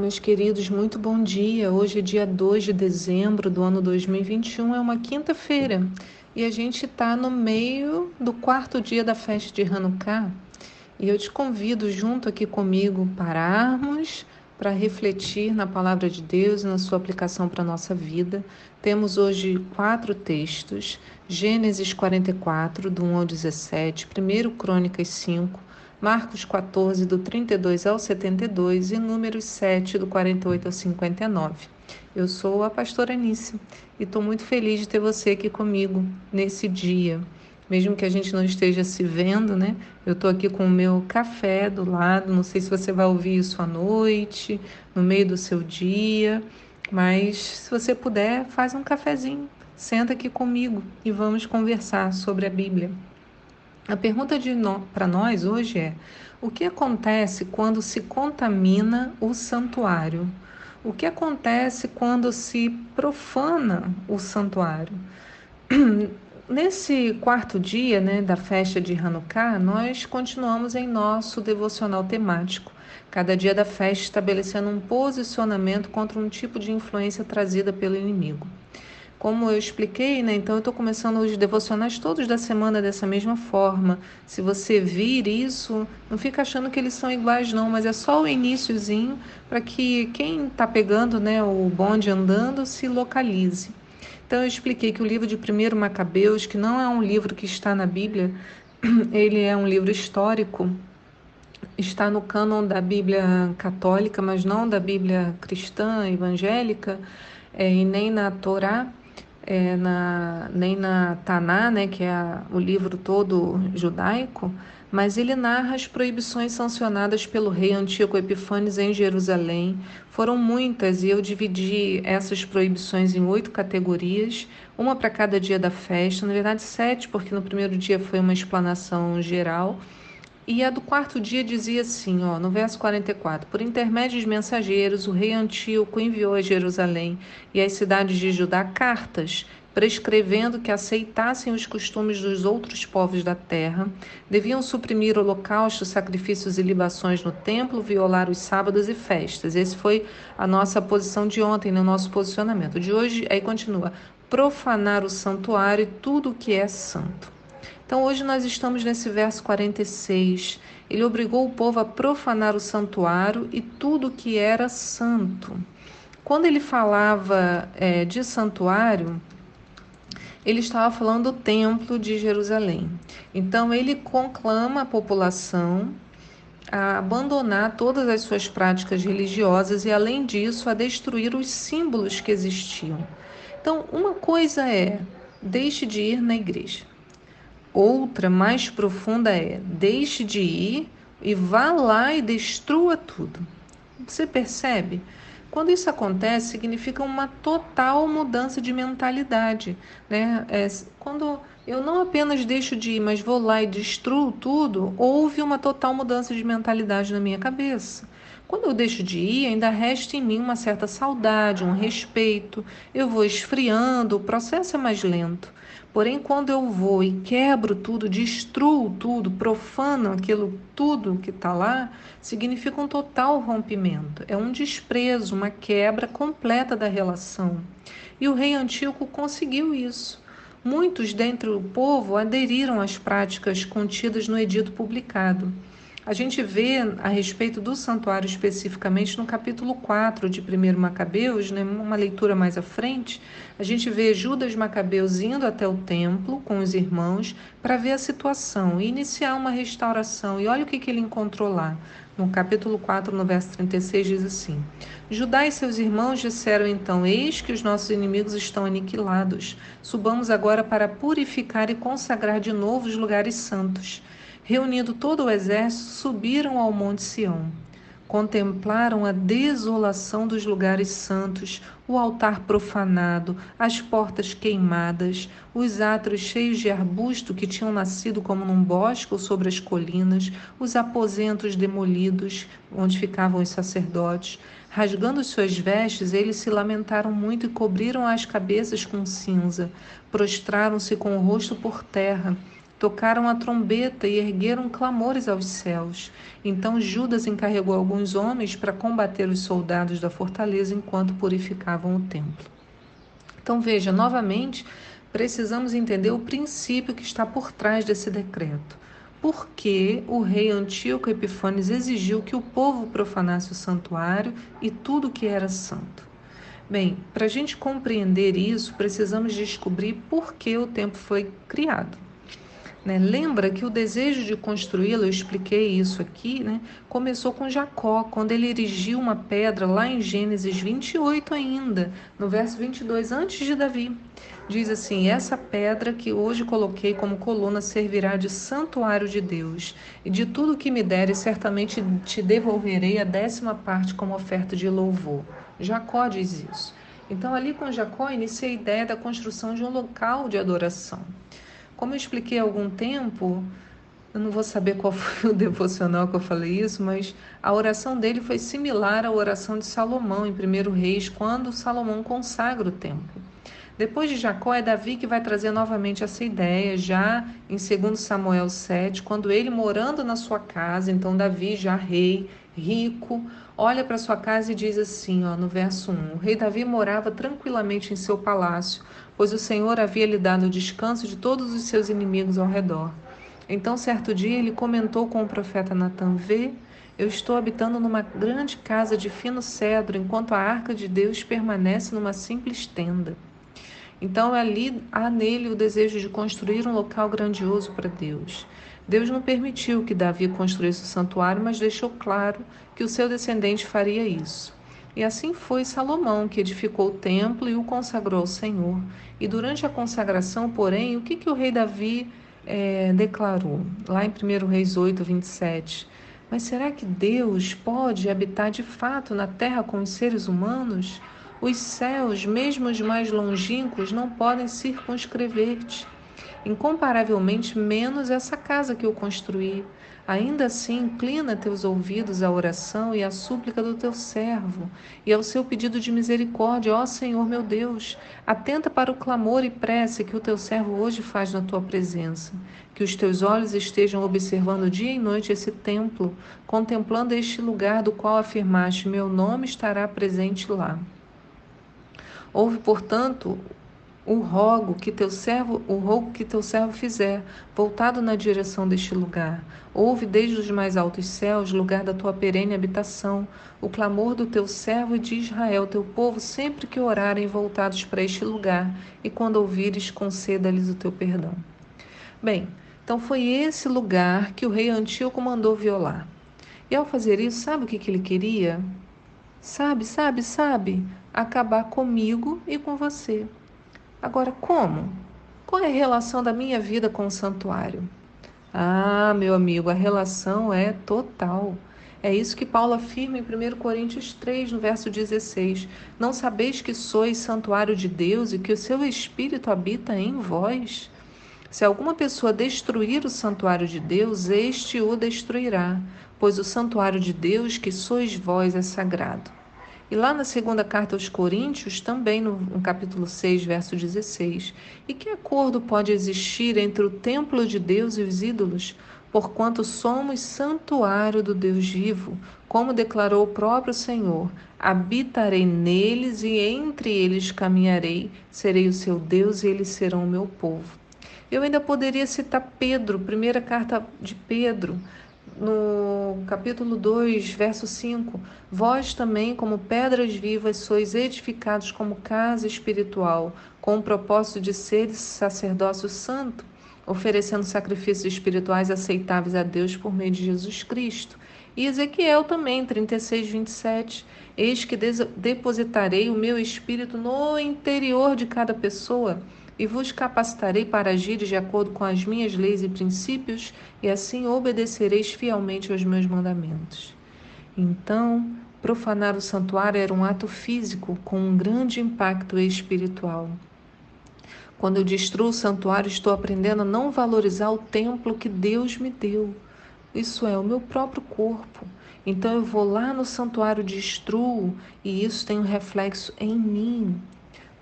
Meus queridos, muito bom dia. Hoje é dia 2 de dezembro do ano 2021, é uma quinta-feira e a gente está no meio do quarto dia da festa de Hanukkah. E eu te convido junto aqui comigo pararmos para refletir na palavra de Deus e na sua aplicação para a nossa vida. Temos hoje quatro textos: Gênesis 44, do 1 ao 17, 1 Crônicas 5. Marcos 14, do 32 ao 72 e Números 7, do 48 ao 59. Eu sou a pastora Anice e estou muito feliz de ter você aqui comigo nesse dia. Mesmo que a gente não esteja se vendo, né? Eu estou aqui com o meu café do lado. Não sei se você vai ouvir isso à noite, no meio do seu dia, mas se você puder, faz um cafezinho. Senta aqui comigo e vamos conversar sobre a Bíblia. A pergunta para nós hoje é: o que acontece quando se contamina o santuário? O que acontece quando se profana o santuário? Nesse quarto dia né, da festa de Hanukkah, nós continuamos em nosso devocional temático, cada dia da festa estabelecendo um posicionamento contra um tipo de influência trazida pelo inimigo. Como eu expliquei, né? Então eu estou começando os devocionais todos da semana dessa mesma forma. Se você vir isso, não fica achando que eles são iguais, não, mas é só o iníciozinho para que quem está pegando né, o bonde andando se localize. Então eu expliquei que o livro de 1 Macabeus, que não é um livro que está na Bíblia, ele é um livro histórico, está no cânon da Bíblia católica, mas não da Bíblia cristã, evangélica, é, e nem na Torá é, na, nem na Taná, né, que é a, o livro todo judaico, mas ele narra as proibições sancionadas pelo rei Antíoco Epifânes em Jerusalém. Foram muitas e eu dividi essas proibições em oito categorias, uma para cada dia da festa, na verdade sete, porque no primeiro dia foi uma explanação geral e a do quarto dia dizia assim, ó, no verso 44: Por intermédio de mensageiros, o rei Antíoco enviou a Jerusalém e às cidades de Judá cartas prescrevendo que aceitassem os costumes dos outros povos da terra, deviam suprimir holocaustos, sacrifícios e libações no templo, violar os sábados e festas. Esse foi a nossa posição de ontem, no nosso posicionamento. De hoje, aí continua: profanar o santuário e tudo o que é santo. Então hoje nós estamos nesse verso 46. Ele obrigou o povo a profanar o santuário e tudo que era santo. Quando ele falava é, de santuário, ele estava falando do templo de Jerusalém. Então ele conclama a população a abandonar todas as suas práticas religiosas e, além disso, a destruir os símbolos que existiam. Então, uma coisa é: deixe de ir na igreja. Outra mais profunda é: deixe de ir e vá lá e destrua tudo. Você percebe? Quando isso acontece, significa uma total mudança de mentalidade. Né? É, quando eu não apenas deixo de ir, mas vou lá e destruo tudo, houve uma total mudança de mentalidade na minha cabeça. Quando eu deixo de ir, ainda resta em mim uma certa saudade, um respeito, eu vou esfriando, o processo é mais lento. Porém, quando eu vou e quebro tudo, destruo tudo, profano aquilo tudo que está lá, significa um total rompimento. É um desprezo, uma quebra completa da relação. E o rei Antíoco conseguiu isso. Muitos dentre o povo aderiram às práticas contidas no edito publicado. A gente vê a respeito do santuário especificamente no capítulo 4 de 1 Macabeus, né, uma leitura mais à frente, a gente vê Judas Macabeus indo até o templo com os irmãos para ver a situação e iniciar uma restauração. E olha o que, que ele encontrou lá. No capítulo 4, no verso 36, diz assim: Judá e seus irmãos disseram então: Eis que os nossos inimigos estão aniquilados. Subamos agora para purificar e consagrar de novo os lugares santos. Reunindo todo o exército, subiram ao Monte Sião. Contemplaram a desolação dos lugares santos, o altar profanado, as portas queimadas, os átrios cheios de arbusto que tinham nascido como num bosque ou sobre as colinas, os aposentos demolidos, onde ficavam os sacerdotes. Rasgando suas vestes, eles se lamentaram muito e cobriram as cabeças com cinza. Prostraram-se com o rosto por terra tocaram a trombeta e ergueram clamores aos céus. Então Judas encarregou alguns homens para combater os soldados da fortaleza enquanto purificavam o templo. Então veja, novamente, precisamos entender o princípio que está por trás desse decreto. Por que o rei Antíoco Epifanes exigiu que o povo profanasse o santuário e tudo que era santo? Bem, para a gente compreender isso, precisamos descobrir por que o templo foi criado. Né? Lembra que o desejo de construí-lo, eu expliquei isso aqui, né? começou com Jacó, quando ele erigiu uma pedra lá em Gênesis 28 ainda, no verso 22, antes de Davi. Diz assim: Essa pedra que hoje coloquei como coluna servirá de santuário de Deus, e de tudo que me deres, certamente te devolverei a décima parte como oferta de louvor. Jacó diz isso. Então, ali com Jacó, inicia a ideia da construção de um local de adoração. Como eu expliquei há algum tempo, eu não vou saber qual foi o devocional que eu falei isso, mas a oração dele foi similar à oração de Salomão em 1 Reis, quando Salomão consagra o templo. Depois de Jacó, é Davi que vai trazer novamente essa ideia, já em 2 Samuel 7, quando ele morando na sua casa, então Davi, já rei, rico, olha para sua casa e diz assim, ó, no verso 1: O rei Davi morava tranquilamente em seu palácio, pois o Senhor havia lhe dado o descanso de todos os seus inimigos ao redor. Então, certo dia, ele comentou com o profeta Natan: Vê, eu estou habitando numa grande casa de fino cedro, enquanto a arca de Deus permanece numa simples tenda. Então, ali há nele o desejo de construir um local grandioso para Deus. Deus não permitiu que Davi construísse o santuário, mas deixou claro que o seu descendente faria isso. E assim foi Salomão, que edificou o templo e o consagrou ao Senhor. E durante a consagração, porém, o que, que o rei Davi é, declarou? Lá em 1 Reis 8, 27. Mas será que Deus pode habitar de fato na terra com os seres humanos? Os céus, mesmo os mais longínquos, não podem circunscrever-te. Incomparavelmente menos essa casa que eu construí. Ainda assim, inclina teus ouvidos à oração e à súplica do teu servo, e ao seu pedido de misericórdia, ó Senhor meu Deus. Atenta para o clamor e prece que o teu servo hoje faz na tua presença. Que os teus olhos estejam observando dia e noite esse templo, contemplando este lugar do qual afirmaste: Meu nome estará presente lá. Houve, portanto, o rogo que teu servo, o rogo que teu servo fizer, voltado na direção deste lugar. Ouve desde os mais altos céus, lugar da tua perene habitação, o clamor do teu servo e de Israel, teu povo, sempre que orarem voltados para este lugar, e quando ouvires, conceda-lhes o teu perdão. Bem, então foi esse lugar que o rei Antíoco mandou violar. E ao fazer isso, sabe o que, que ele queria? Sabe, sabe, sabe? Acabar comigo e com você. Agora, como? Qual é a relação da minha vida com o santuário? Ah, meu amigo, a relação é total. É isso que Paulo afirma em 1 Coríntios 3, no verso 16. Não sabeis que sois santuário de Deus e que o seu Espírito habita em vós? Se alguma pessoa destruir o santuário de Deus, este o destruirá, pois o santuário de Deus que sois vós é sagrado. E lá na segunda carta aos Coríntios, também no, no, capítulo 6, verso 16, e que acordo pode existir entre o templo de Deus e os ídolos, porquanto somos santuário do Deus vivo, como declarou o próprio Senhor: habitarei neles e entre eles caminharei, serei o seu Deus e eles serão o meu povo. Eu ainda poderia citar Pedro, primeira carta de Pedro, no capítulo 2, verso 5: Vós também, como pedras vivas, sois edificados como casa espiritual, com o propósito de seres sacerdócio santo, oferecendo sacrifícios espirituais aceitáveis a Deus por meio de Jesus Cristo. E Ezequiel também, 36, 27. Eis que depositarei o meu espírito no interior de cada pessoa e vos capacitarei para agir de acordo com as minhas leis e princípios, e assim obedecereis fielmente aos meus mandamentos. Então, profanar o santuário era um ato físico com um grande impacto espiritual. Quando eu destruo o santuário, estou aprendendo a não valorizar o templo que Deus me deu. Isso é o meu próprio corpo. Então eu vou lá no santuário, destruo, e isso tem um reflexo em mim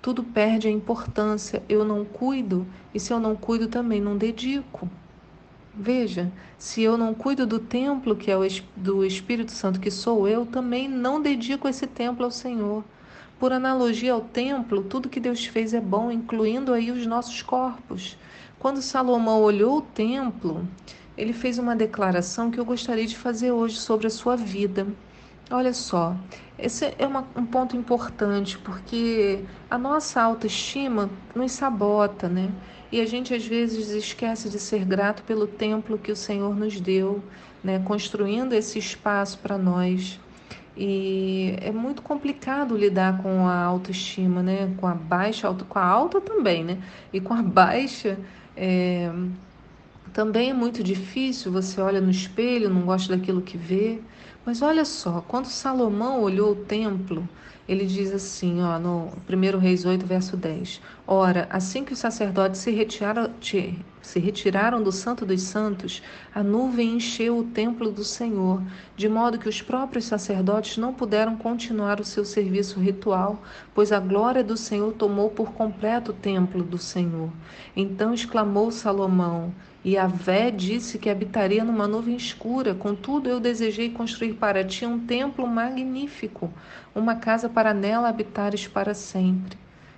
tudo perde a importância. Eu não cuido, e se eu não cuido, também não dedico. Veja, se eu não cuido do templo que é o do Espírito Santo, que sou eu, também não dedico esse templo ao Senhor. Por analogia ao templo, tudo que Deus fez é bom, incluindo aí os nossos corpos. Quando Salomão olhou o templo, ele fez uma declaração que eu gostaria de fazer hoje sobre a sua vida. Olha só, esse é uma, um ponto importante porque a nossa autoestima nos sabota, né? E a gente às vezes esquece de ser grato pelo templo que o Senhor nos deu, né? Construindo esse espaço para nós. E é muito complicado lidar com a autoestima, né? Com a baixa, com a alta também, né? E com a baixa é... também é muito difícil. Você olha no espelho, não gosta daquilo que vê. Mas olha só, quando Salomão olhou o templo, ele diz assim, ó, no 1 Reis 8, verso 10: Ora, assim que os sacerdotes se retiraram, se retiraram do Santo dos Santos, a nuvem encheu o templo do Senhor, de modo que os próprios sacerdotes não puderam continuar o seu serviço ritual, pois a glória do Senhor tomou por completo o templo do Senhor. Então exclamou Salomão: e a Vé disse que habitaria numa nuvem escura. Contudo, eu desejei construir para ti um templo magnífico, uma casa para nela habitares para sempre.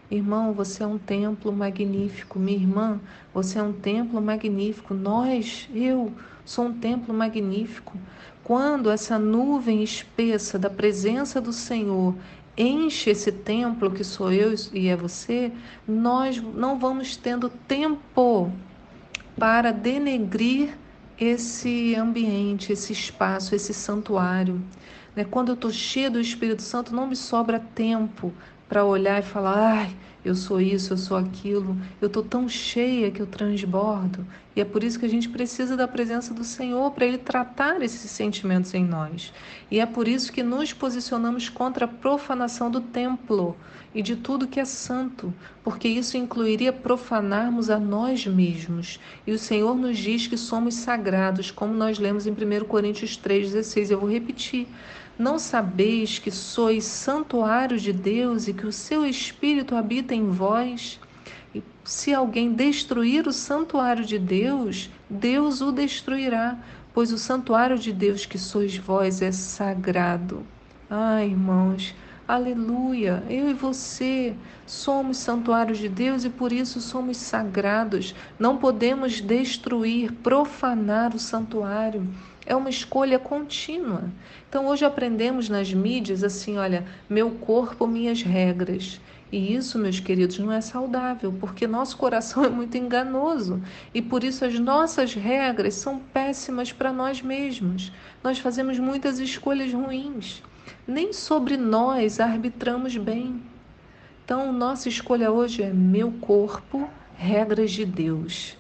Irmão, você é um templo magnífico. Minha irmã, você é um templo magnífico. Nós, eu, sou um templo magnífico. Quando essa nuvem espessa da presença do Senhor enche esse templo que sou eu e é você, nós não vamos tendo tempo para denegrir esse ambiente, esse espaço, esse santuário. Né? Quando eu estou cheia do Espírito Santo, não me sobra tempo para olhar e falar, ai, eu sou isso, eu sou aquilo, eu estou tão cheia que eu transbordo. E é por isso que a gente precisa da presença do Senhor para Ele tratar esses sentimentos em nós. E é por isso que nos posicionamos contra a profanação do templo e de tudo que é santo, porque isso incluiria profanarmos a nós mesmos. E o Senhor nos diz que somos sagrados, como nós lemos em 1 Coríntios 3,16. Eu vou repetir. Não sabeis que sois santuário de Deus e que o seu Espírito habita em vós? E se alguém destruir o santuário de Deus, Deus o destruirá, pois o santuário de Deus que sois vós é sagrado. Ai, irmãos, aleluia! Eu e você somos santuários de Deus e por isso somos sagrados. Não podemos destruir, profanar o santuário é uma escolha contínua. Então hoje aprendemos nas mídias assim, olha, meu corpo, minhas regras. E isso, meus queridos, não é saudável, porque nosso coração é muito enganoso e por isso as nossas regras são péssimas para nós mesmos. Nós fazemos muitas escolhas ruins. Nem sobre nós arbitramos bem. Então, nossa escolha hoje é meu corpo, regras de Deus.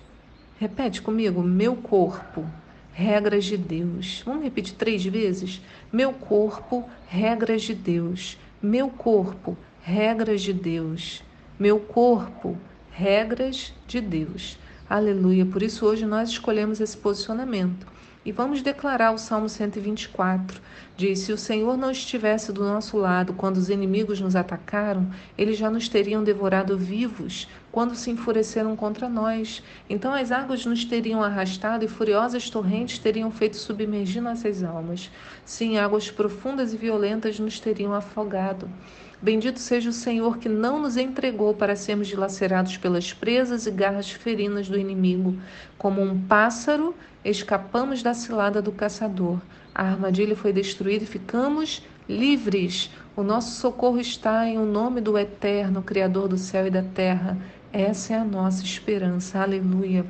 Repete comigo: meu corpo, regras de Deus. Vamos repetir três vezes? Meu corpo, regras de Deus. Meu corpo, regras de Deus. Meu corpo, regras de Deus. Aleluia. Por isso hoje nós escolhemos esse posicionamento. E vamos declarar o Salmo 124. Diz: Se o Senhor não estivesse do nosso lado quando os inimigos nos atacaram, eles já nos teriam devorado vivos quando se enfureceram contra nós. Então as águas nos teriam arrastado e furiosas torrentes teriam feito submergir nossas almas. Sim, águas profundas e violentas nos teriam afogado. Bendito seja o Senhor que não nos entregou para sermos dilacerados pelas presas e garras ferinas do inimigo. Como um pássaro, escapamos da cilada do caçador. A armadilha foi destruída e ficamos livres. O nosso socorro está em o nome do Eterno, Criador do céu e da terra. Essa é a nossa esperança. Aleluia.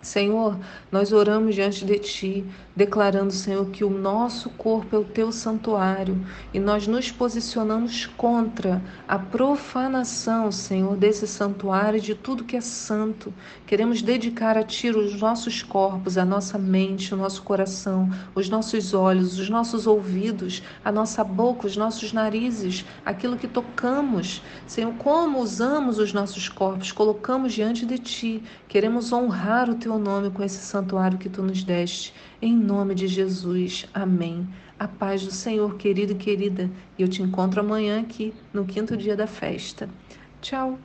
Senhor, nós oramos diante de Ti, declarando, Senhor, que o nosso corpo é o Teu santuário e nós nos posicionamos contra a profanação, Senhor, desse santuário e de tudo que é santo. Queremos dedicar a Ti os nossos corpos, a nossa mente, o nosso coração, os nossos olhos, os nossos ouvidos, a nossa boca, os nossos narizes, aquilo que tocamos. Senhor, como usamos os nossos corpos, colocamos diante de Ti. Queremos honrar o Teu teu nome com esse santuário que tu nos deste. Em nome de Jesus. Amém. A paz do Senhor, querido e querida. E eu te encontro amanhã aqui no quinto dia da festa. Tchau.